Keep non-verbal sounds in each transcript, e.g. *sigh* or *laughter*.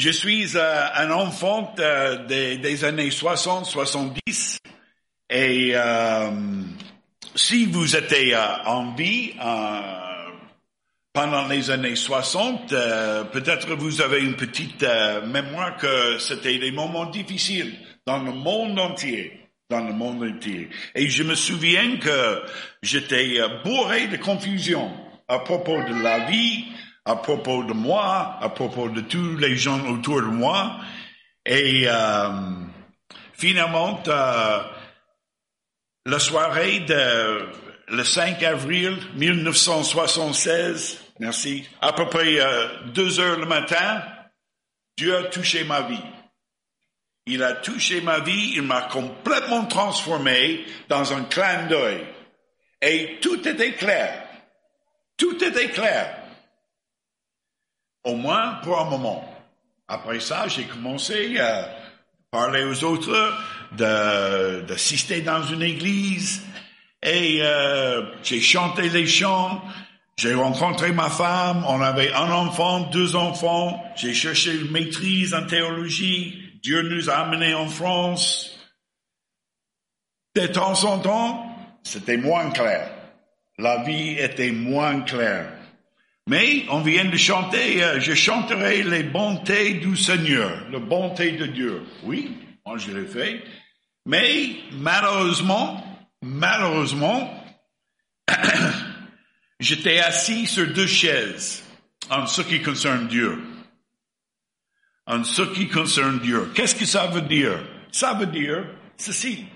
Je suis euh, un enfant euh, des, des années 60-70 et euh, si vous étiez en vie pendant les années 60, euh, peut-être vous avez une petite mémoire que c'était des moments difficiles dans le monde entier dans le monde entier. Et je me souviens que j'étais bourré de confusion à propos de la vie, à propos de moi, à propos de tous les gens autour de moi. Et euh, finalement, euh, la soirée de le 5 avril 1976, merci, à peu près euh, deux heures le matin, Dieu a touché ma vie. Il a touché ma vie, il m'a complètement transformé dans un clin d'œil. Et tout était clair. Tout était clair. Au moins pour un moment. Après ça, j'ai commencé à parler aux autres, de- d'assister dans une église, et euh, j'ai chanté les chants, j'ai rencontré ma femme, on avait un enfant, deux enfants, j'ai cherché une maîtrise en théologie, Dieu nous a amenés en France. De temps en temps, c'était moins clair. La vie était moins claire. Mais on vient de chanter, euh, je chanterai les bontés du Seigneur, la bonté de Dieu. Oui, moi je l'ai fait. Mais malheureusement, malheureusement, *coughs* j'étais assis sur deux chaises en ce qui concerne Dieu. En ce qui concerne Dieu. Qu'est-ce que ça veut dire? Ça veut dire ceci.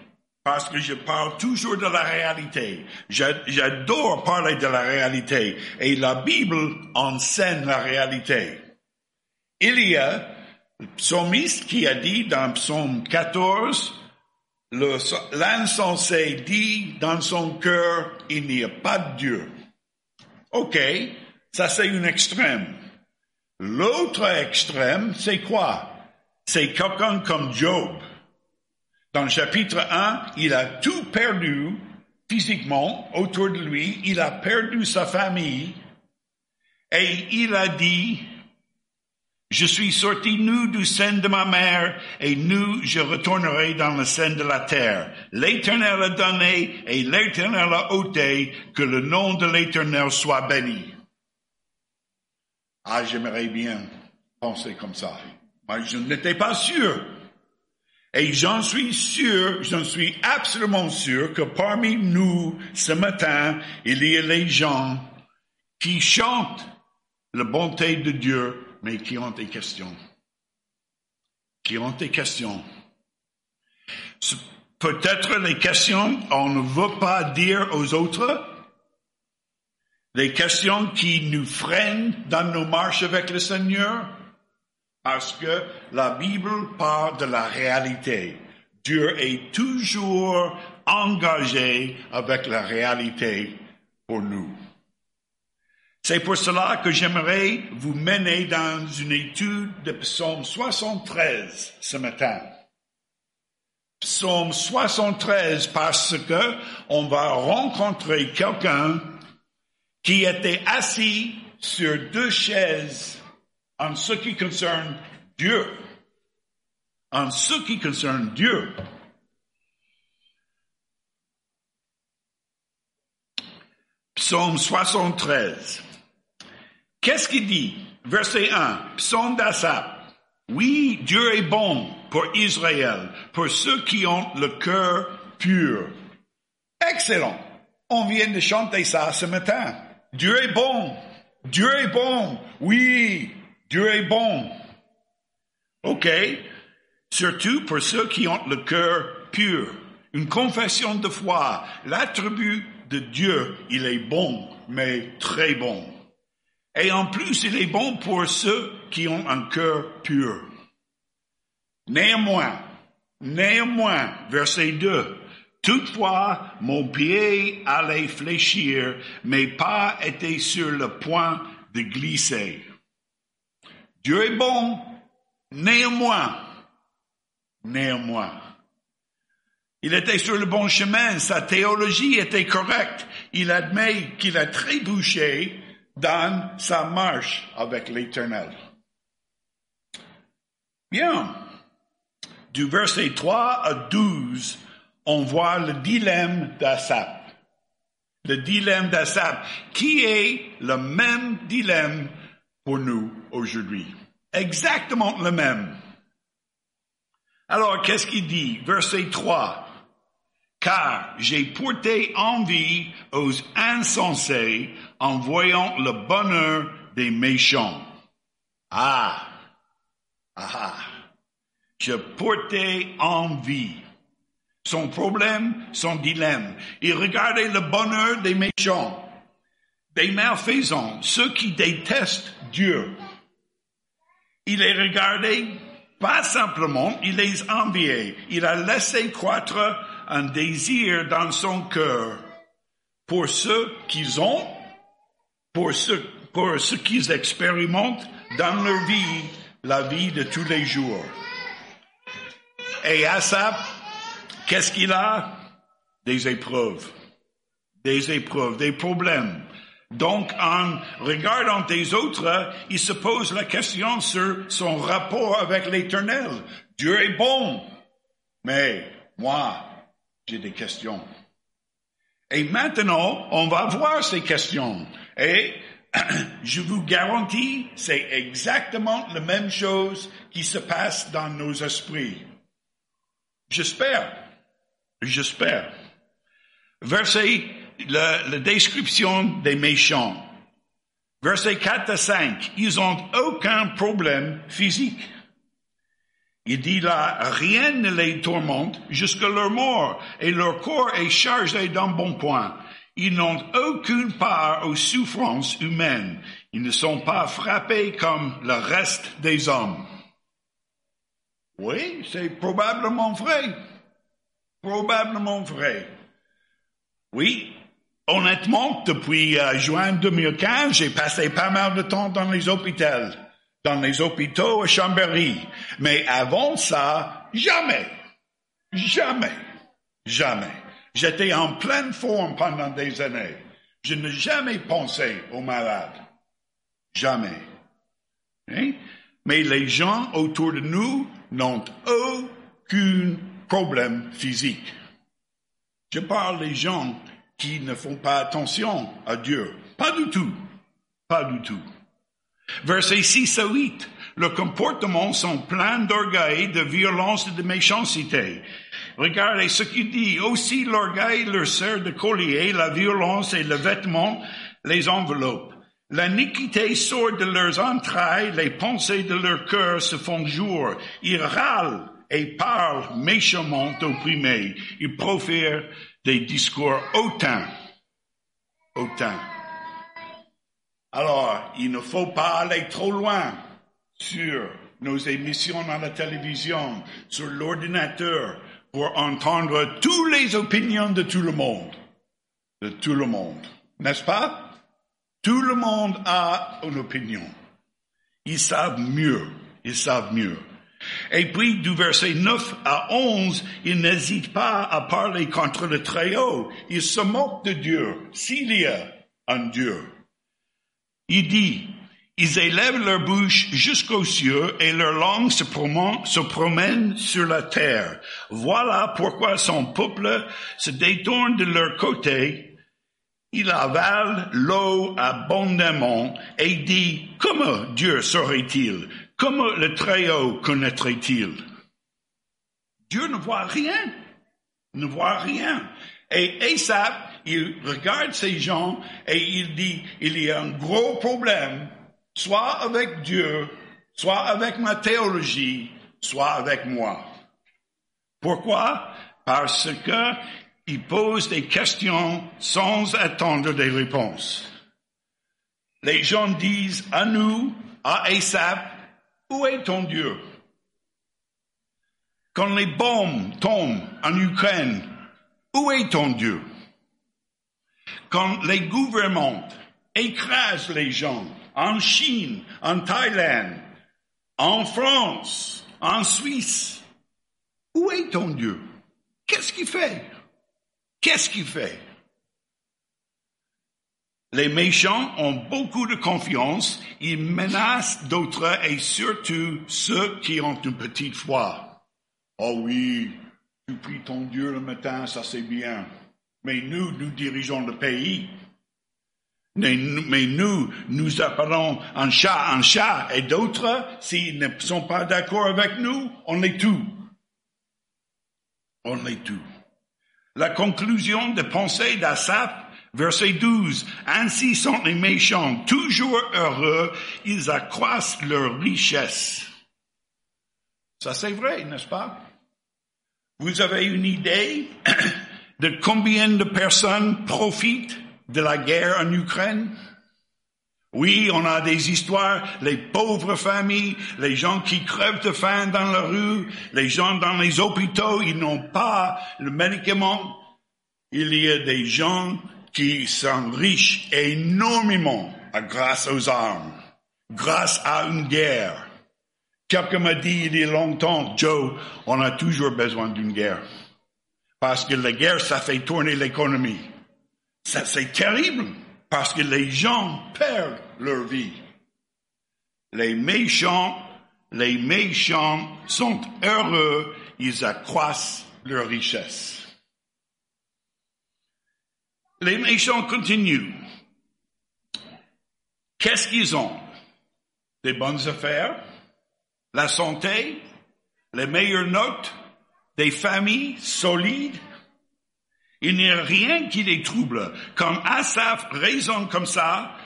Parce que je parle toujours de la réalité. J'a- J'adore parler de la réalité. Et la Bible enseigne la réalité. Il y a le psalmiste qui a dit dans Psaume 14, le- l'insensé dit dans son cœur, il n'y a pas de Dieu. OK, ça c'est une extrême. L'autre extrême, c'est quoi? C'est quelqu'un comme Job. Dans le chapitre 1, il a tout perdu physiquement autour de lui, il a perdu sa famille et il a dit, je suis sorti nu du sein de ma mère et nu je retournerai dans le sein de la terre. L'éternel a donné et l'éternel a ôté, que le nom de l'éternel soit béni. Ah, j'aimerais bien penser comme ça. Mais je n'étais pas sûr. Et j'en suis sûr, j'en suis absolument sûr que parmi nous, ce matin, il y a les gens qui chantent la bonté de Dieu, mais qui ont des questions. Qui ont des questions. Peut-être les questions, on ne veut pas dire aux autres, les questions qui nous freinent dans nos marches avec le Seigneur, parce que la Bible parle de la réalité. Dieu est toujours engagé avec la réalité pour nous. C'est pour cela que j'aimerais vous mener dans une étude de Psaume 73 ce matin. Psaume 73 parce que on va rencontrer quelqu'un qui était assis sur deux chaises en ce qui concerne Dieu. En ce qui concerne Dieu. Psaume 73. Qu'est-ce qu'il dit? Verset 1. Psaume d'Assap. Oui, Dieu est bon pour Israël, pour ceux qui ont le cœur pur. Excellent. On vient de chanter ça ce matin. Dieu est bon. Dieu est bon. Oui, Dieu est bon. OK. Surtout pour ceux qui ont le cœur pur. Une confession de foi. L'attribut de Dieu, il est bon, mais très bon. Et en plus, il est bon pour ceux qui ont un cœur pur. Néanmoins, néanmoins, verset 2, Toutefois, mon pied allait fléchir, mes pas étaient sur le point de glisser. Dieu est bon, néanmoins, néanmoins. Il était sur le bon chemin, sa théologie était correcte. Il admet qu'il a trébuché dans sa marche avec l'Éternel. Bien. Du verset 3 à 12, on voit le dilemme d'Assap. Le dilemme d'Assap, qui est le même dilemme pour nous aujourd'hui. Exactement le même. Alors, qu'est-ce qu'il dit? Verset 3. Car j'ai porté envie aux insensés en voyant le bonheur des méchants. Ah, ah. Je portais envie. Son problème, son dilemme. Il regardait le bonheur des méchants, des malfaisants, ceux qui détestent Dieu. Il les regardait pas simplement, il les enviait. Il a laissé croître un désir dans son cœur pour ce qu'ils ont, pour ce, pour qu'ils expérimentent dans leur vie, la vie de tous les jours. Et à ça, qu'est-ce qu'il a? Des épreuves. Des épreuves, des problèmes. Donc, en regardant les autres, il se pose la question sur son rapport avec l'éternel. Dieu est bon. Mais moi, j'ai des questions. Et maintenant, on va voir ces questions. Et *clears throat* je vous garantis, c'est exactement la même chose qui se passe dans nos esprits. J'espère. J'espère. Verset la, description des méchants. Versets 4 à 5, ils ont aucun problème physique. Il dit là, rien ne les tourmente jusqu'à leur mort, et leur corps est chargé d'un bon point. Ils n'ont aucune part aux souffrances humaines. Ils ne sont pas frappés comme le reste des hommes. Oui, c'est probablement vrai. Probablement vrai. Oui, honnêtement, depuis euh, juin 2015, j'ai passé pas mal de temps dans les hôpitaux, dans les hôpitaux à Chambéry. Mais avant ça, jamais, jamais, jamais. J'étais en pleine forme pendant des années. Je n'ai jamais pensé aux malades. Jamais. Hein? Mais les gens autour de nous n'ont aucun problème physique. Je parle des gens qui ne font pas attention à Dieu. Pas du tout. Pas du tout. Versets 6 à 8. Leurs comportements sont pleins d'orgueil, de violence et de méchanceté. Regardez ce qu'il dit. Aussi l'orgueil leur sert de collier, la violence et le vêtement les enveloppent. L'iniquité sort de leurs entrailles, les pensées de leur cœur se font jour. Ils râlent et parle méchamment opprimé. Il profère des discours hautains. Hautains. Alors, il ne faut pas aller trop loin sur nos émissions dans la télévision, sur l'ordinateur, pour entendre toutes les opinions de tout le monde. De tout le monde. N'est-ce pas? Tout le monde a une opinion. Ils savent mieux. Ils savent mieux. Et puis du verset 9 à 11, il n'hésite pas à parler contre le Très-Haut. Il se moque de Dieu, s'il y a un Dieu. Il dit, ils élèvent leur bouche jusqu'aux cieux et leur langue se promène, sur la terre. Voilà pourquoi son peuple se détourne de leur côté. Il avale l'eau abondamment et dit, comment Dieu serait-il? Comment le Très-Haut connaîtrait-il? Dieu ne voit rien, ne voit rien. Et Esap, il regarde ces gens et il dit, il y a un gros problème, soit avec Dieu, soit avec ma théologie, soit avec moi. Pourquoi? Parce que il pose des questions sans attendre des réponses. Les gens disent à nous, à Esap, où est ton Dieu? Quand les bombes tombent en Ukraine, où est ton Dieu? Quand les gouvernements écrasent les gens en Chine, en Thaïlande, en France, en Suisse, où est ton Dieu? Qu'est-ce qu'il fait? Qu'est-ce qu'il fait? Les méchants ont beaucoup de confiance, ils menacent d'autres et surtout ceux qui ont une petite foi. Oh oui, tu pries ton Dieu le matin, ça c'est bien. Mais nous, nous dirigeons le pays. Mais nous, nous appelons un chat un chat et d'autres, s'ils ne sont pas d'accord avec nous, on les tue. On les tue. La conclusion de pensée d'Assaf, verset 12. Ainsi sont les méchants, toujours heureux, ils accroissent leur richesse. Ça c'est vrai, n'est-ce pas? Vous avez une idée *clears throat* de combien de personnes profitent de la guerre en Ukraine? Oui, on a des histoires, les pauvres familles, les gens qui crèvent de faim dans la rue, les gens dans les hôpitaux, ils n'ont pas le médicament. Il y a des gens qui s'enrichissent énormément grâce aux armes, grâce à une guerre. Quelqu'un m'a dit il y a longtemps, Joe, on a toujours besoin d'une guerre. Parce que la guerre, ça fait tourner l'économie. Ça, c'est terrible. Parce que les gens perdent leur vie. Les méchants, les méchants sont heureux, ils accroissent leur richesse. Les méchants continuent. Qu'est-ce qu'ils ont? Des bonnes affaires, la santé, les meilleures notes, des familles solides. Il n'y a rien qui les trouble. Comme Asaph raisonne comme ça,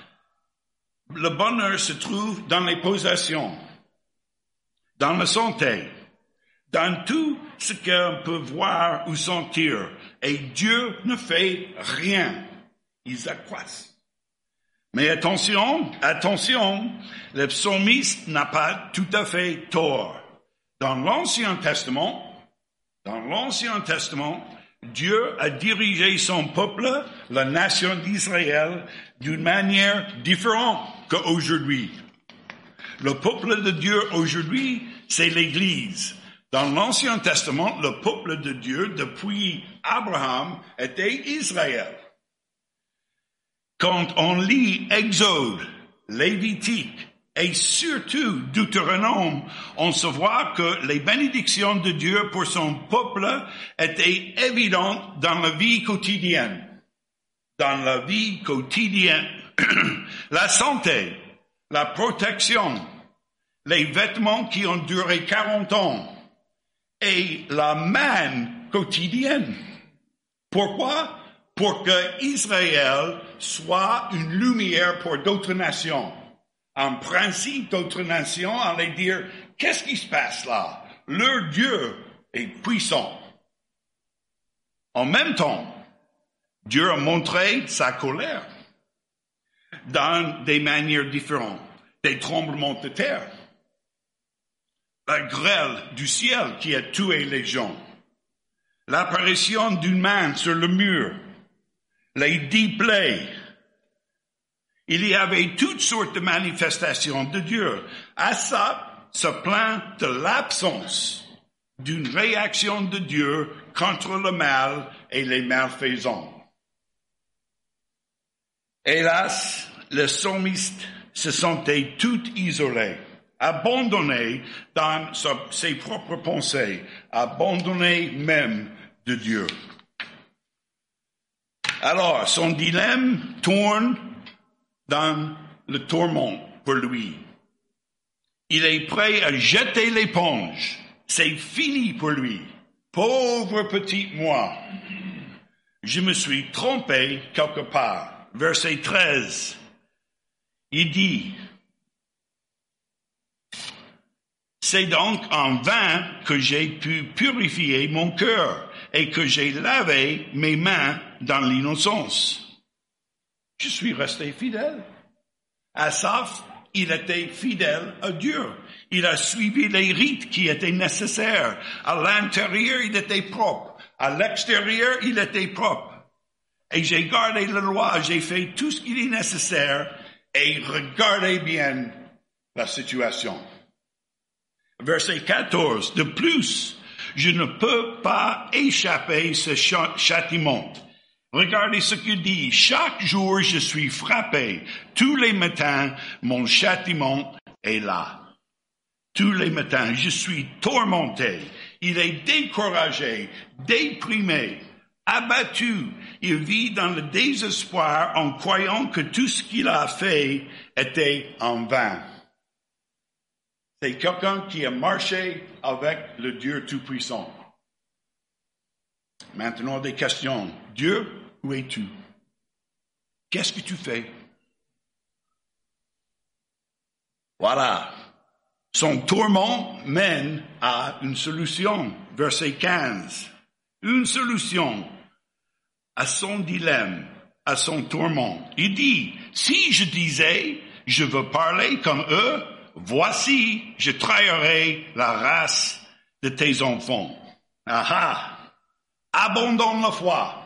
le bonheur se trouve dans les possessions, dans la santé, dans tout ce qu'on peut voir ou sentir. Et Dieu ne fait rien. Ils accroissent. Mais attention, attention, le psalmiste n'a pas tout à fait tort. Dans l'Ancien Testament, dans l'Ancien Testament, Dieu a dirigé son peuple, la nation d'Israël, d'une manière différente qu'aujourd'hui. Le peuple de Dieu aujourd'hui, c'est l'Église. Dans l'Ancien Testament, le peuple de Dieu, depuis Abraham, était Israël. Quand on lit Exode, Lévitique et surtout Deutéronome, on se voit que les bénédictions de Dieu pour son peuple étaient évidentes dans la vie quotidienne. Dans la vie quotidienne. *clears throat* la santé, la protection, les vêtements qui ont duré 40 ans et la main quotidienne. Pourquoi? pour que Israël soit une lumière pour d'autres nations. En principe, d'autres nations allaient dire, qu'est-ce qui se passe là? Leur Dieu est puissant. En même temps, Dieu a montré sa colère dans des manières différentes. Des tremblements de terre, la grêle du ciel qui a tué les gens, l'apparition d'une main sur le mur, les dix plaies. Il y avait toutes sortes de manifestations de Dieu. ça se plaint de l'absence d'une réaction de Dieu contre le mal et les malfaisants. Hélas, les psalmistes se sentaient tout isolés, abandonnés dans ses propres pensées, abandonnés même de Dieu. Alors, son dilemme tourne dans le tourment pour lui. Il est prêt à jeter l'éponge. C'est fini pour lui. Pauvre petit moi. Je me suis trompé quelque part. Verset 13. Il dit, c'est donc en vain que j'ai pu purifier mon cœur et que j'ai lavé mes mains dans l'innocence. Je suis resté fidèle. Asaph, il était fidèle à Dieu. Il a suivi les rites qui étaient nécessaires. À l'intérieur, il était propre. À l'extérieur, il était propre. Et j'ai gardé la loi, j'ai fait tout ce qu'il est nécessaire et regardez bien la situation. Verset 14. De plus, je ne peux pas échapper ce châtiment Regardez ce qu'il dit. Chaque jour, je suis frappé. Tous les matins, mon châtiment est là. Tous les matins, je suis tourmenté. Il est découragé, déprimé, abattu. Il vit dans le désespoir en croyant que tout ce qu'il a fait était en vain. C'est quelqu'un qui a marché avec le Dieu Tout-Puissant. Maintenant, des questions. Dieu, où es-tu? Qu'est-ce que tu fais? Voilà. Son tourment mène à une solution. Verset 15. Une solution à son dilemme, à son tourment. Il dit, si je disais, je veux parler comme eux, voici, je trahirai la race de tes enfants. Aha! Abandonne la foi.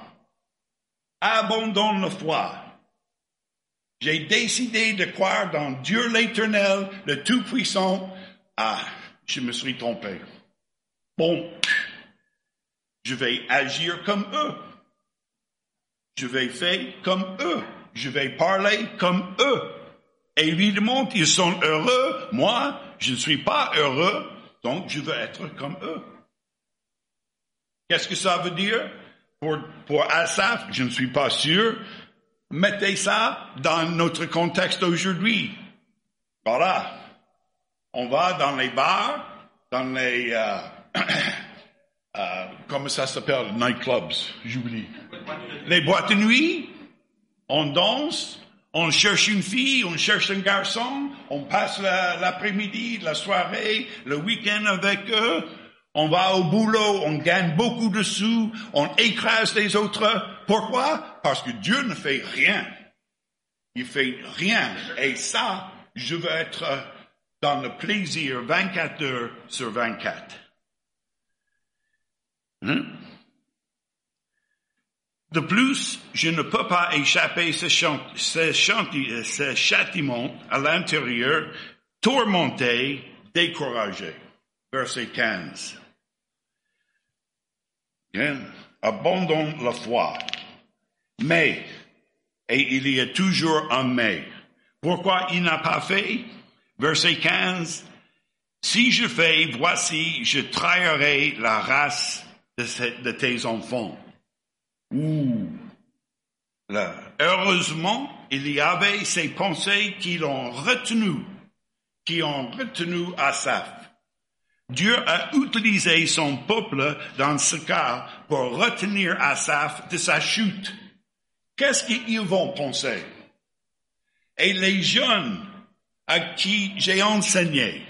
Abandonne la foi. J'ai décidé de croire dans Dieu l'éternel, le Tout-Puissant. Ah, je me suis trompé. Bon, je vais agir comme eux. Je vais faire comme eux. Je vais parler comme eux. Évidemment, ils sont heureux. Moi, je ne suis pas heureux. Donc, je veux être comme eux. Qu'est-ce que ça veut dire? Pour, pour Asaph? Je ne suis pas sûr. Mettez ça dans notre contexte aujourd'hui. Voilà. On va dans les bars, dans les, euh, *coughs* euh, comment ça s'appelle, nightclubs, j'oublie. Les boîtes de nuit, on danse, on cherche une fille, on cherche un garçon, on passe l'après-midi, la, soirée, le week-end avec eux, on va au boulot, on gagne beaucoup de sous, on écrase les autres. Pourquoi? Parce que Dieu ne fait rien. Il fait rien. Et ça, je veux être dans le plaisir 24 heures sur 24. Hein? De plus, je ne peux pas échapper ce, ce, ce châtiment à l'intérieur, tourmenté, découragé. Verset 15. Abandonne la foi. Mais, et il y a toujours un mais. Pourquoi il n'a pas fait? Verset 15. Si je fais, voici, je trahirai la race de, tes enfants. Ouh. Là. Heureusement, il y avait ces pensées qui l'ont retenu, qui ont retenu Asaph. Dieu a utilisé son peuple dans ce cas pour retenir Asaph de sa chute. Qu'est-ce qu'ils vont penser? Et les jeunes à qui j'ai enseigné,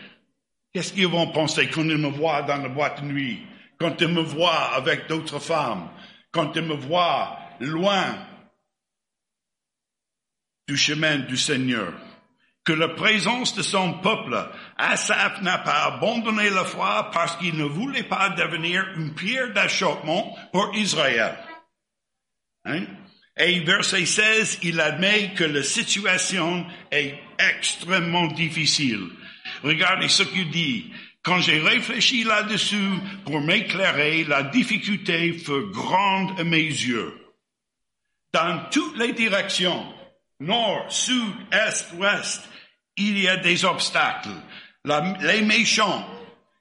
qu'est-ce qu'ils vont penser quand ils me voient dans la boîte de nuit, quand ils me voient avec d'autres femmes, quand ils me voient loin du chemin du Seigneur? que la présence de son peuple, Asaph n'a pas abandonné la foi parce qu'il ne voulait pas devenir une pierre d'achoppement pour Israël. Hein? Et verset 16, il admet que la situation est extrêmement difficile. Regardez ce qu'il dit. Quand j'ai réfléchi là-dessus pour m'éclairer, la difficulté fut grande à mes yeux. Dans toutes les directions, nord, sud, est, ouest, il y a des obstacles. les méchants,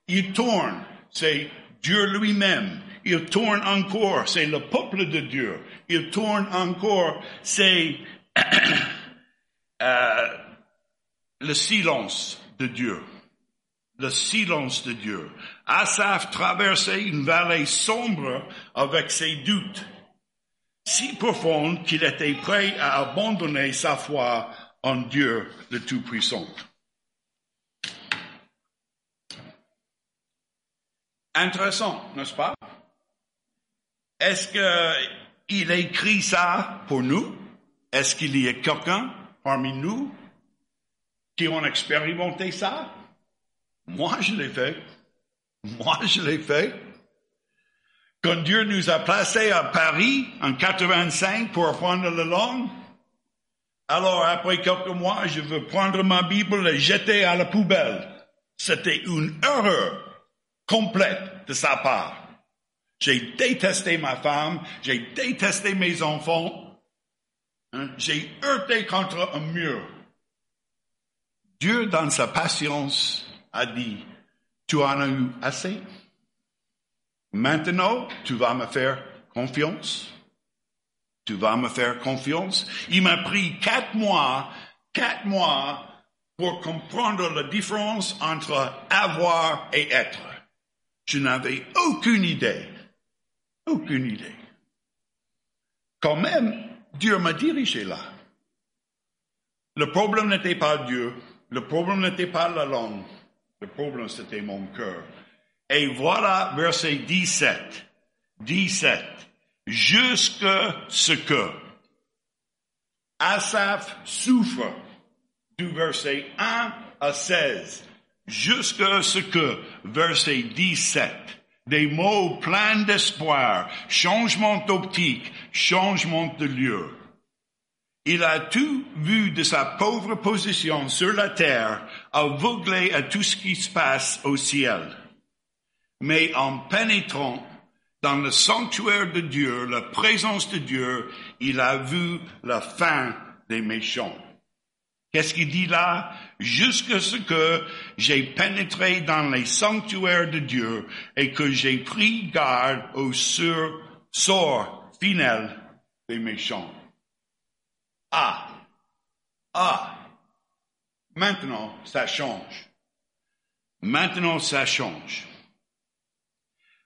ils tournent, c'est Dieu lui-même. Ils tournent encore, c'est le peuple de Dieu. Ils tournent encore, c'est *coughs* euh, le silence de Dieu. Le silence de Dieu. Asaph traversait une vallée sombre avec ses doutes, si profondes qu'il était prêt à abandonner sa foi en Dieu le Tout-Puissant. Intéressant, n'est-ce pas? Est-ce qu'il écrit ça pour nous? Est-ce qu'il y a quelqu'un parmi nous qui ont expérimenté ça? Moi, je l'ai fait. Moi, je l'ai fait. Quand Dieu nous a placés à Paris en 85 pour apprendre la langue, alors, après quelques mois, je veux prendre ma Bible et jeter à la poubelle. C'était une erreur complète de sa part. J'ai détesté ma femme, j'ai détesté mes enfants, hein, j'ai heurté contre un mur. Dieu, dans sa patience, a dit, tu en as eu assez. Maintenant, tu vas me faire confiance. Tu vas me faire confiance. Il m'a pris quatre mois, quatre mois pour comprendre la différence entre avoir et être. Je n'avais aucune idée. Aucune idée. Quand même, Dieu m'a dirigé là. Le problème n'était pas Dieu. Le problème n'était pas la langue. Le problème, c'était mon cœur. Et voilà verset 17. 17. Jusque ce que Asaph souffre du verset 1 à 16. Jusque ce que verset 17 des mots pleins d'espoir, changement d'optique, changement de lieu. Il a tout vu de sa pauvre position sur la terre, aveuglé à tout ce qui se passe au ciel. Mais en pénétrant dans le sanctuaire de Dieu, la présence de Dieu, il a vu la fin des méchants. Qu'est-ce qu'il dit là? Jusque ce que j'ai pénétré dans les sanctuaires de Dieu et que j'ai pris garde au sort final des méchants. Ah! Ah! Maintenant, ça change. Maintenant, ça change.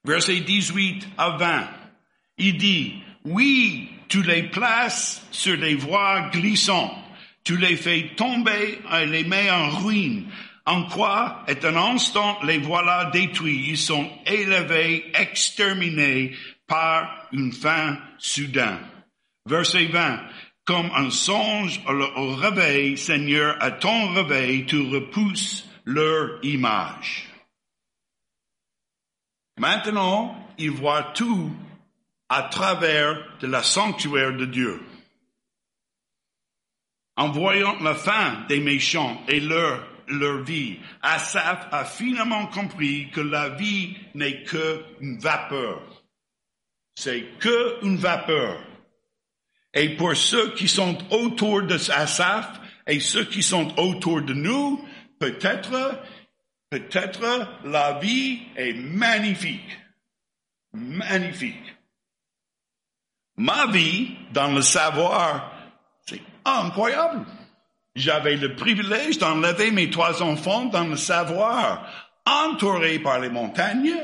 Verset 18 à 20. Il dit, oui, tu les places sur des voies glissantes. Tu les fais tomber et les mets en ruine. En quoi est un instant les voilà détruits. Ils sont élevés, exterminés par une fin soudaine. Verset 20. Comme un songe au réveil, Seigneur, à ton réveil, tu repousses leur image. Maintenant, ils voient tout à travers de la sanctuaire de Dieu. En voyant la fin des méchants et leur, vie, Asaph a finalement compris que la vie n'est que une vapeur. C'est que une vapeur. Et pour ceux qui sont autour de Asaph et ceux qui sont autour de nous, peut-être, peut-être la vie est magnifique. Magnifique. Ma vie, dans le savoir, c'est incroyable. J'avais le privilège d'enlever mes trois enfants dans le savoir, entourés par les montagnes.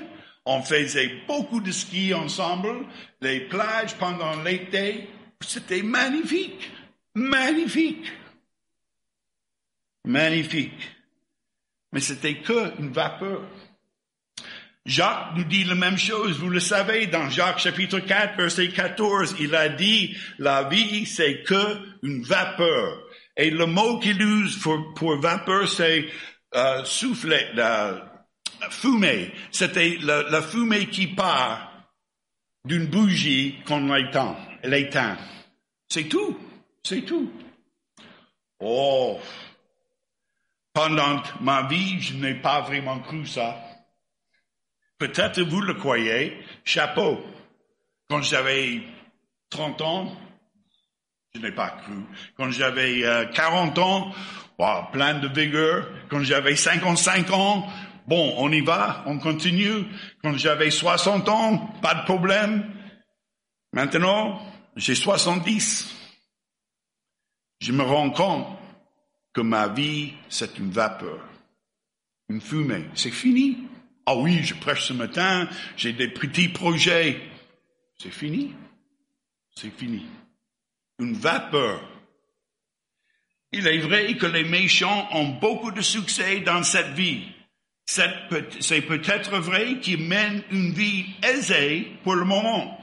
On faisait beaucoup de ski ensemble, les plages pendant l'été, c'était magnifique, magnifique, magnifique. Mais c'était que une vapeur. Jacques nous dit la même chose, vous le savez, dans Jacques chapitre 4, verset 14, il a dit, la vie, c'est que une vapeur. Et le mot qu'il use pour, vapeur, c'est euh, soufflet, la fumée. C'était la, la fumée qui part d'une bougie qu'on éteint l'éteint. C'est tout. C'est tout. Oh. Pendant ma vie, je n'ai pas vraiment cru ça. Peut-être vous le croyez. Chapeau. Quand j'avais 30 ans, je n'ai pas cru. Quand j'avais 40 euh, ans, plein de vigueur. Quand j'avais 55 ans, bon, on y va, on continue. Quand j'avais 60 ans, pas de problème. Maintenant, j'ai 70. Je me rends compte que ma vie, c'est une vapeur, une fumée. C'est fini. Ah oui, je prêche ce matin, j'ai des petits projets. C'est fini. C'est fini. Une vapeur. Il est vrai que les méchants ont beaucoup de succès dans cette vie. C'est peut-être vrai qu'ils mènent une vie aisée pour le moment.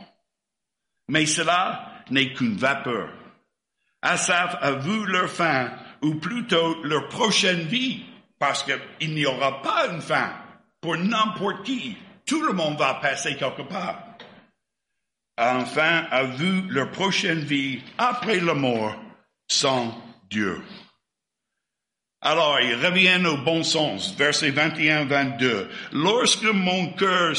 Mais cela n'est qu'une vapeur. Asaph a vu leur fin, ou plutôt leur prochaine vie, parce qu'il n'y aura pas une fin pour n'importe qui. Tout le monde va passer quelque part. Enfin, a vu leur prochaine vie après la mort sans Dieu. Alors, ils reviennent au bon sens, versets 21-22. Lorsque mon cœur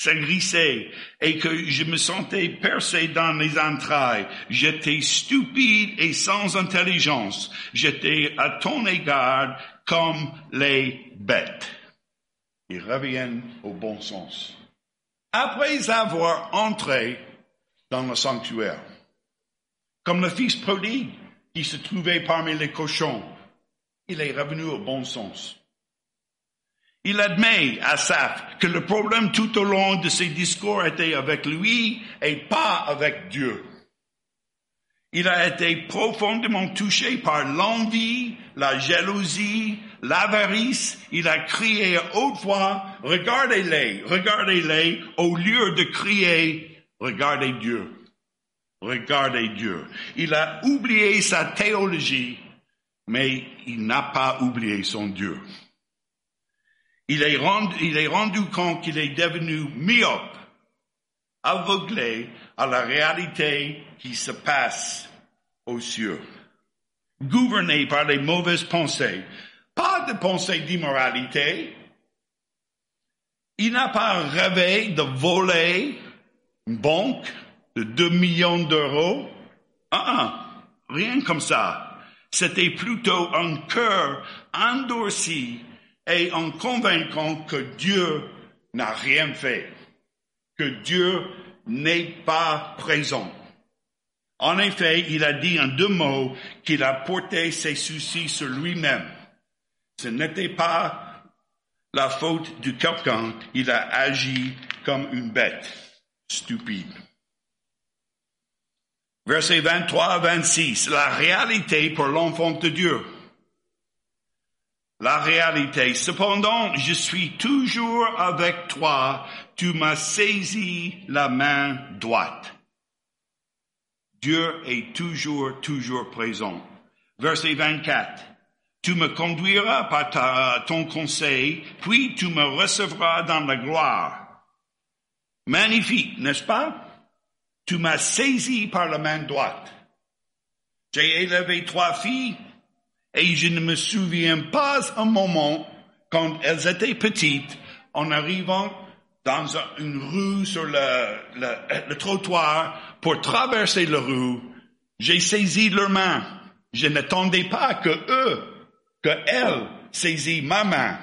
s'agrissait et que je me sentais percé dans les entrailles. J'étais stupide et sans intelligence. J'étais à ton égard comme les bêtes. Ils reviennent au bon sens. Après avoir entré dans le sanctuaire, comme le fils prodigue qui se trouvait parmi les cochons, il est revenu au bon sens. Il admet Saf que le problème tout au long de ses discours était avec lui et pas avec Dieu. Il a été profondément touché par l'envie, la jalousie, l'avarice. Il a crié à haute voix, regardez-les, regardez-les, au lieu de crier, regardez Dieu, regardez Dieu. Il a oublié sa théologie, mais il n'a pas oublié son Dieu. Il est rendu, il est compte qu'il est devenu myope, aveuglé à la réalité qui se passe aux cieux, gouverné par les mauvaises pensées, pas de pensées d'immoralité. Il n'a pas rêvé de voler une banque de 2 millions d'euros. Ah, ah, rien comme ça. C'était plutôt un cœur endurci et en convainquant que Dieu n'a rien fait, que Dieu n'est pas présent. En effet, il a dit en deux mots qu'il a porté ses soucis sur lui-même. Ce n'était pas la faute de quelqu'un, il a agi comme une bête stupide. Verset 23 à 26, la réalité pour l'enfant de Dieu la réalité. Cependant, je suis toujours avec toi, tu m'as saisi la main droite. Dieu est toujours, toujours présent. Verset 24. Tu me conduiras par ton conseil, puis tu me recevras dans la gloire. Magnifique, n'est-ce pas? Tu m'as saisi par la main droite. J'ai élevé trois filles, et je ne me souviens pas un moment quand elles étaient petites, en arrivant dans une rue sur le, trottoir pour traverser la rue, j'ai saisi leurs mains. Je n'attendais pas que eux, que elles saisissent ma main.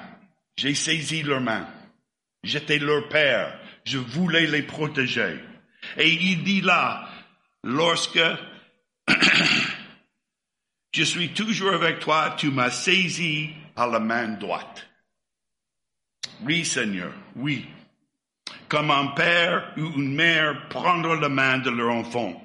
J'ai saisi leurs mains. J'étais leur père. Je voulais les protéger. Et il dit là, lorsque *clears throat* Je suis toujours avec toi, tu m'as saisi par la main droite. Oui, Seigneur, oui. Comme un père ou une mère prendre la main de leur enfant.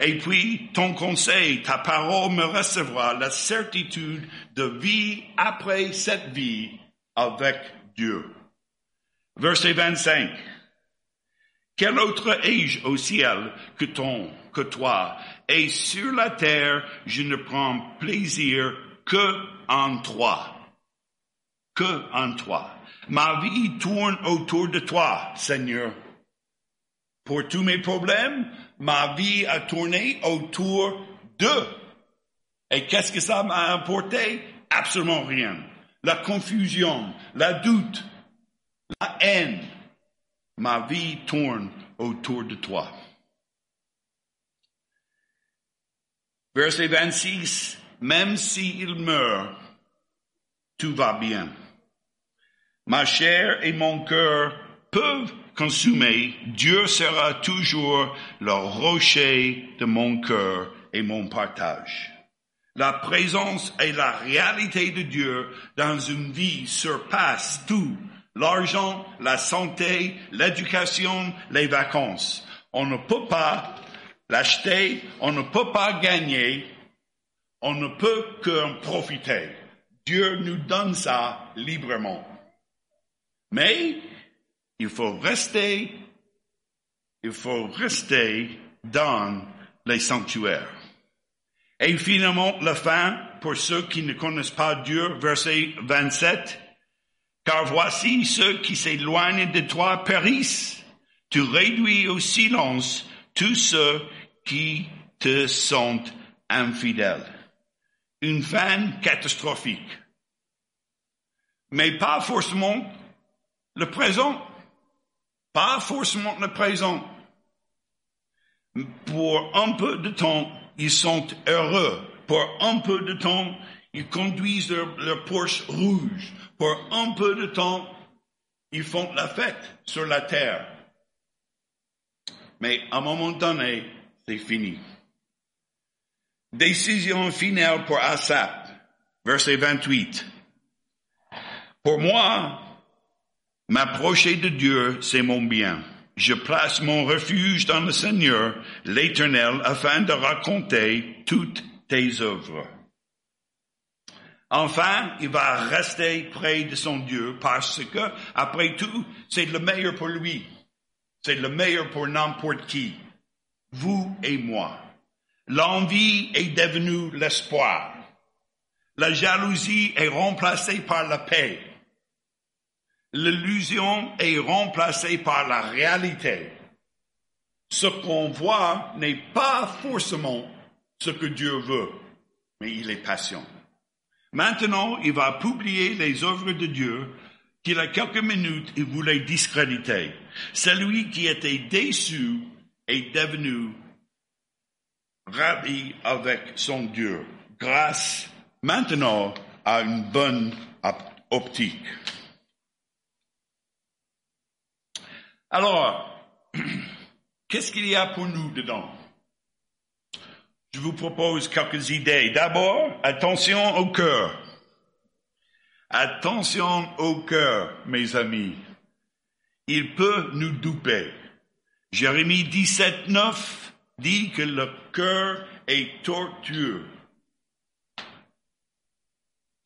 Et puis, ton conseil, ta parole me recevra la certitude de vie après cette vie avec Dieu. Verset 25. Quel autre ai-je au ciel que ton, que toi? Et sur la terre, je ne prends plaisir que en toi. Que en toi. Ma vie tourne autour de toi, Seigneur. Pour tous mes problèmes, ma vie a tourné autour de. Et qu'est-ce que ça m'a apporté? Absolument rien. La confusion, la doute, la haine, ma vie tourne autour de toi. Verset 26, même s'il meurt, tout va bien. Ma chair et mon cœur peuvent consumer, Dieu sera toujours le rocher de mon cœur et mon partage. La présence et la réalité de Dieu dans une vie surpassent tout l'argent, la santé, l'éducation, les vacances. On ne peut pas l'acheter, on ne peut pas gagner, on ne peut qu'en profiter. Dieu nous donne ça librement. Mais il faut rester, il faut rester dans les sanctuaires. Et finalement, la fin, pour ceux qui ne connaissent pas Dieu, verset 27, car voici ceux qui s'éloignent de toi périssent. Tu réduis au silence tous ceux qui te sont infidèles. Une fin catastrophique. Mais pas forcément le présent. Pas forcément le présent. Pour un peu de temps, ils sont heureux. Pour un peu de temps, ils conduisent leur, leur Porsche rouge. Pour un peu de temps, ils font la fête sur la terre. Mais à un moment donné, c'est fini. Décision finale pour Asap, verset 28. Pour moi, m'approcher de Dieu, c'est mon bien. Je place mon refuge dans le Seigneur, l'Éternel, afin de raconter toutes tes œuvres. Enfin, il va rester près de son Dieu parce que, après tout, c'est le meilleur pour lui. C'est le meilleur pour n'importe qui. Vous et moi. L'envie est devenue l'espoir. La jalousie est remplacée par la paix. L'illusion est remplacée par la réalité. Ce qu'on voit n'est pas forcément ce que Dieu veut, mais il est patient. Maintenant, il va publier les œuvres de Dieu qu'il a quelques minutes il voulait discréditer. Celui qui était déçu est devenu ravi avec son Dieu, grâce maintenant à une bonne optique. Alors, *clears throat* qu'est-ce qu'il y a pour nous dedans? Je vous propose quelques idées. D'abord, attention au cœur. Attention au cœur, mes amis. Il peut nous douper. Jérémie 17, 9 dit que le cœur est tortueux.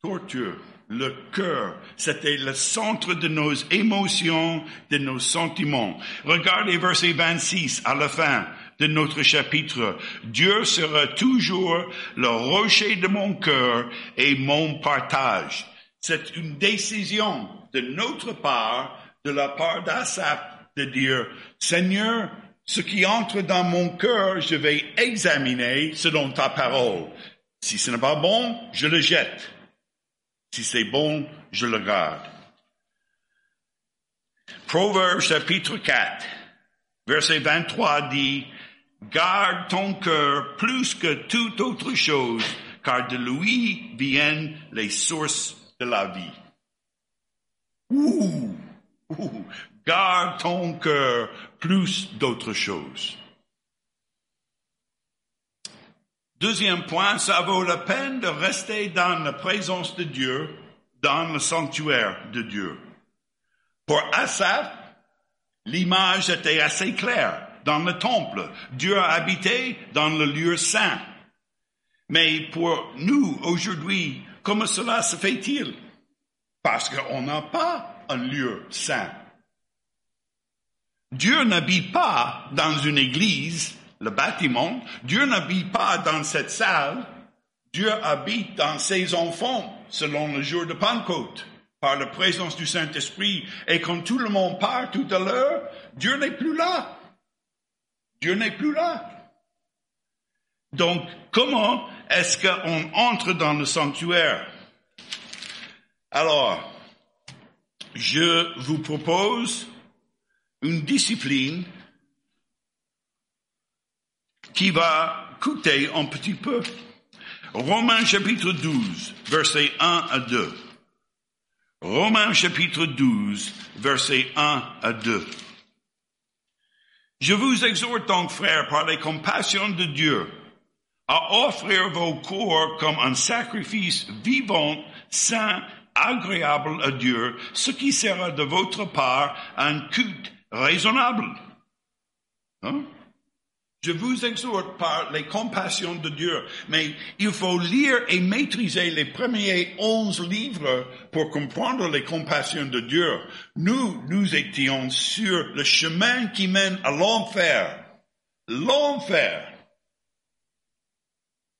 Tortueux. Le cœur, c'était le centre de nos émotions, de nos sentiments. Regardez verset 26 à la fin de notre chapitre. Dieu sera toujours le rocher de mon cœur et mon partage. C'est une décision de notre part, de la part d'Asap, de dire, Seigneur, ce qui entre dans mon cœur, je vais examiner selon ta parole. Si ce n'est pas bon, je le jette. Si c'est bon, je le garde. Proverbe chapitre 4, verset 23 dit, Garde ton cœur plus que toute autre chose, car de lui viennent les sources de la vie. Ouh, ouh, garde ton cœur plus d'autres choses. Deuxième point, ça vaut la peine de rester dans la présence de Dieu, dans le sanctuaire de Dieu. Pour Asaph, l'image était assez claire. Dans le temple, Dieu a habité dans le lieu saint. Mais pour nous, aujourd'hui, comment cela se fait-il? Parce qu'on n'a pas un lieu saint. Dieu n'habite pas dans une église le bâtiment, Dieu n'habite pas dans cette salle, Dieu habite dans ses enfants, selon le jour de Pentecôte, par la présence du Saint-Esprit. Et quand tout le monde part tout à l'heure, Dieu n'est plus là. Dieu n'est plus là. Donc, comment est-ce qu'on entre dans le sanctuaire? Alors, je vous propose une discipline qui va coûter un petit peu. Romains chapitre 12, versets 1 à 2. Romains chapitre 12, versets 1 à 2. Je vous exhorte donc, frères, par les compassions de Dieu, à offrir vos corps comme un sacrifice vivant, saint, agréable à Dieu, ce qui sera de votre part un culte raisonnable. Hein? Je vous exhorte par les compassions de Dieu, mais il faut lire et maîtriser les premiers onze livres pour comprendre les compassions de Dieu. Nous, nous étions sur le chemin qui mène à l'enfer. L'enfer.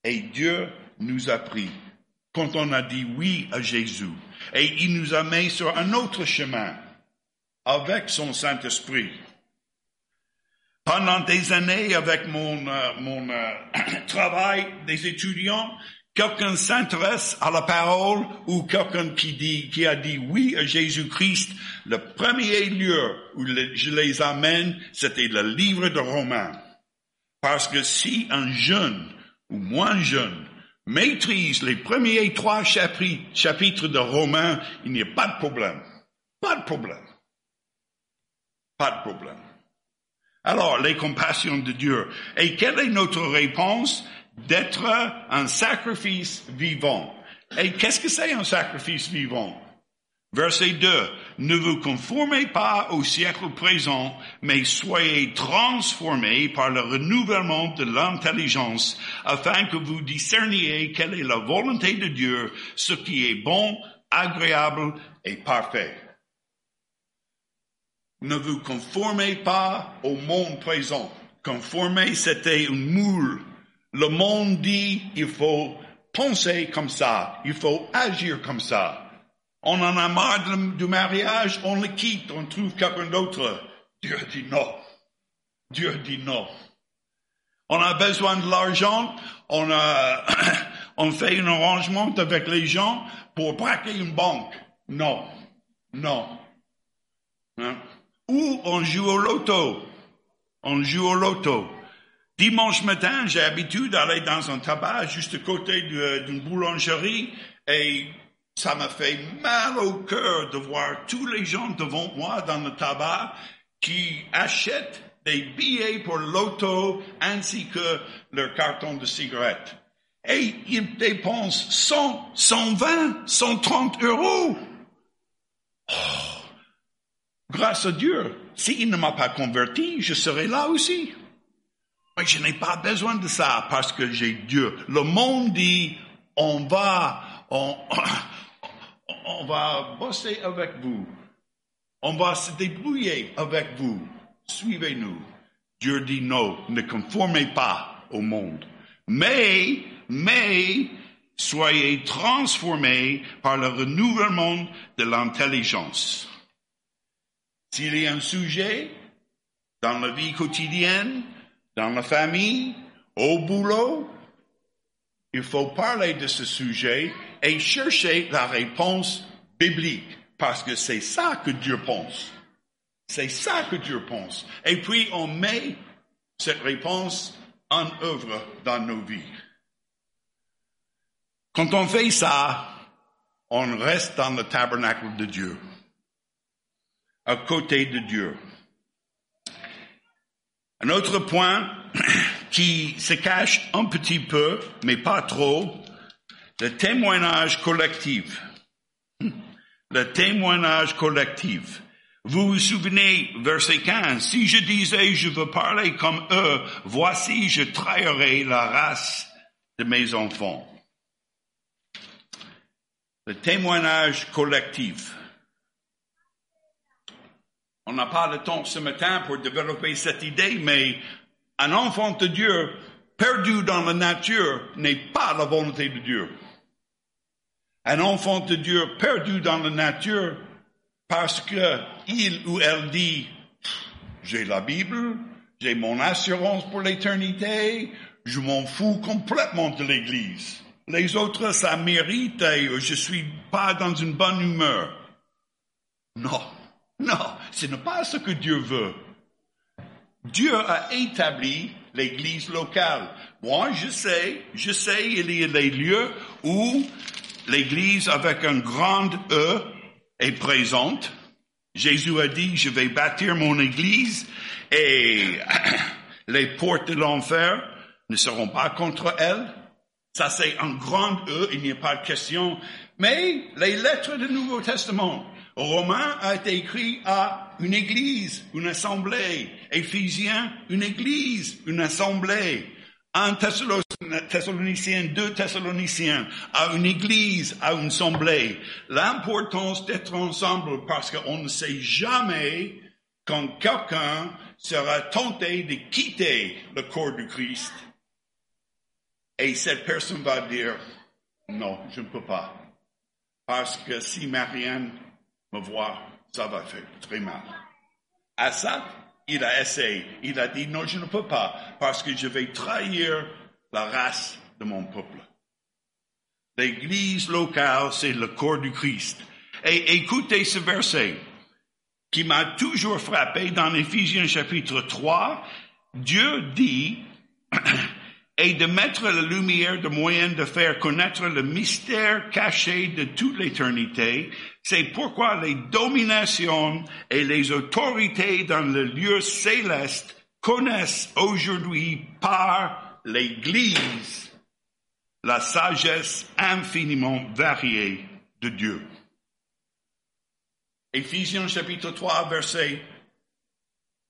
Et Dieu nous a pris quand on a dit oui à Jésus. Et il nous a mis sur un autre chemin avec son Saint-Esprit. Pendant des années, avec mon, euh, mon euh, *coughs* travail des étudiants, quelqu'un s'intéresse à la parole ou quelqu'un qui dit, qui a dit oui à Jésus-Christ, le premier lieu où je les amène, c'était le livre de Romains. Parce que si un jeune ou moins jeune maîtrise les premiers trois chapitres de Romains, il n'y a pas de problème. Pas de problème. Pas de problème. Alors, les compassions de Dieu. Et quelle est notre réponse? D'être un sacrifice vivant. Et qu'est-ce que c'est un sacrifice vivant? Verset 2. Ne vous conformez pas au siècle présent, mais soyez transformés par le renouvellement de l'intelligence, afin que vous discerniez quelle est la volonté de Dieu, ce qui est bon, agréable et parfait. Ne vous conformez pas au monde présent. Conformer, c'était une moule. Le monde dit, il faut penser comme ça, il faut agir comme ça. On en a marre du mariage, on le quitte, on trouve quelqu'un d'autre. Dieu dit non. Dieu dit non. On a besoin de l'argent, on, *coughs* fait un arrangement avec les gens pour braquer une banque. Non. Non. Hein? Ou on joue au loto. On joue au loto. Dimanche matin, j'ai l'habitude d'aller dans un tabac juste à côté d'une boulangerie et ça me fait mal au cœur de voir tous les gens devant moi dans le tabac qui achètent des billets pour l'auto ainsi que leur carton de cigarette. Et ils dépensent 100, 120, 130 euros. Oh, grâce à Dieu, s'il ne m'a pas converti, je serai là aussi. Mais je n'ai pas besoin de ça parce que j'ai Dieu. Le monde dit, on va, on, on va bosser avec vous. On va se débrouiller avec vous. Suivez-nous. Dieu dit non, ne conformez pas au monde. Mais, mais, soyez transformés par le renouvellement de l'intelligence. S'il y a un sujet dans la vie quotidienne, dans la famille, au boulot, il faut parler de ce sujet et chercher la réponse biblique, parce que c'est ça que Dieu pense. C'est ça que Dieu pense. Et puis on met cette réponse en œuvre dans nos vies. Quand on fait ça, on reste dans le tabernacle de Dieu, à côté de Dieu. Un autre point *clears throat* qui se cache un petit peu, mais pas trop, le témoignage collectif. Le témoignage collectif. Vous vous souvenez, verset 15, si je disais je veux parler comme eux, voici je trahirai la race de mes enfants. Le témoignage collectif. On n'a pas le temps ce matin pour développer cette idée, mais un enfant de Dieu perdu dans la nature n'est pas la volonté de Dieu. Un enfant de Dieu perdu dans la nature parce que il ou elle dit j'ai la Bible, j'ai mon assurance pour l'éternité, je m'en fous complètement de l'église. Les autres, ça mérite et je suis pas dans une bonne humeur. Non, non, ce n'est pas ce que Dieu veut. Dieu a établi l'église locale. Moi, je sais, je sais, il y a des lieux où l'église avec un grand E est présente. Jésus a dit, je vais bâtir mon église et *clears throat* les portes de l'enfer ne seront pas contre elle. Ça, c'est un grand E, il n'y a pas de question. Mais les lettres du Nouveau Testament, Romain a été écrit à une église, une assemblée. Éphésiens, une église, une assemblée. Deux Thessaloniciens, à une église, à une assemblée. L'importance d'être ensemble parce qu'on ne sait jamais quand quelqu'un sera tenté de quitter le corps du Christ. Et cette personne va dire, non, je ne peux pas. Parce que si Marianne me voir, ça va faire très mal. Assad, il a essayé. Il a dit, non, je ne peux pas, parce que je vais trahir la race de mon peuple. L'église locale, c'est le corps du Christ. Et écoutez ce verset qui m'a toujours frappé dans Éphésiens chapitre 3. Dieu dit, *clears throat* et de mettre la lumière de moyen de faire connaître le mystère caché de toute l'éternité. C'est pourquoi les dominations et les autorités dans le lieu céleste connaissent aujourd'hui par l'Église la sagesse infiniment variée de Dieu. Éphésiens chapitre 3, verset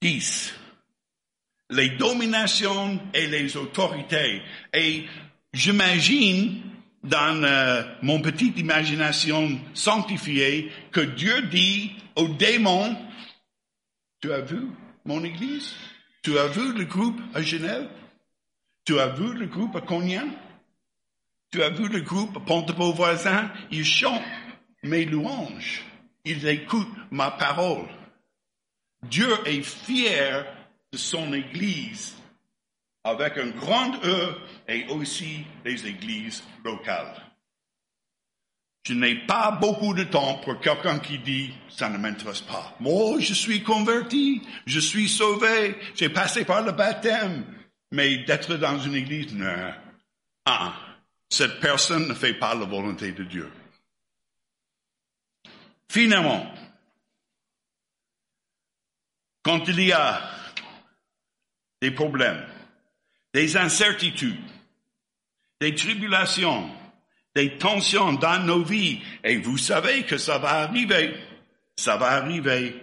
10. Les dominations et les autorités. Et j'imagine dans euh, mon petite imagination sanctifiée que Dieu dit aux démons, tu as vu mon église? Tu as vu le groupe à Genève? Tu as vu le groupe à Cognac? Tu as vu le groupe Pont de Beauvoisin? Ils chantent mes louanges. Ils écoutent ma parole. Dieu est fier de son Église avec un grand E et aussi les églises locales. Je n'ai pas beaucoup de temps pour quelqu'un qui dit ça ne m'intéresse pas. Moi, je suis converti, je suis sauvé, j'ai passé par le baptême, mais d'être dans une église, non. Ah, cette personne ne fait pas la volonté de Dieu. Finalement, quand il y a des problèmes, des incertitudes, des tribulations, des tensions dans nos vies, et vous savez que ça va arriver, ça va arriver,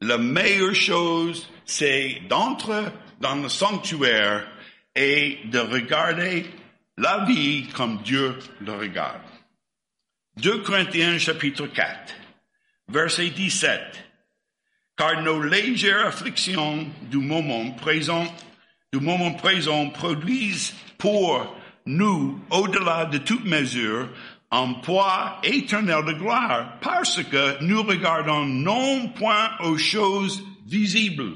la meilleure chose, c'est d'entrer dans le sanctuaire et de regarder la vie comme Dieu le regarde. 2 Corinthiens chapitre 4, verset 17. Car nos légères afflictions du moment présent, du moment présent produisent pour nous, au-delà de toute mesure, un poids éternel de gloire, parce que nous regardons non point aux choses visibles,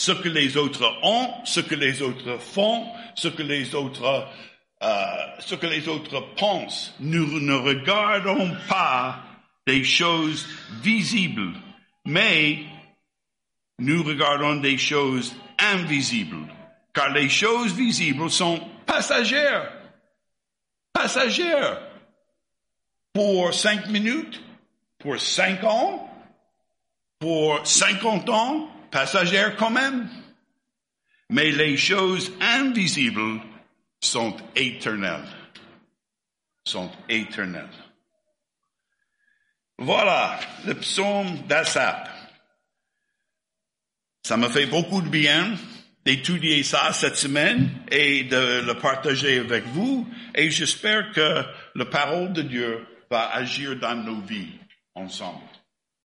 ce que les autres ont, ce que les autres font, ce que les autres, euh, ce que les autres pensent. Nous ne regardons pas des choses visibles, mais nous regardons des choses invisibles, car les choses visibles sont passagères, passagères, pour cinq minutes, pour cinq ans, pour cinquante ans, passagères quand même. Mais les choses invisibles sont éternelles. Sont éternelles. Voilà le psaume d'Assap. Ça me fait beaucoup de bien d'étudier ça cette semaine et de le partager avec vous. Et j'espère que la parole de Dieu va agir dans nos vies ensemble.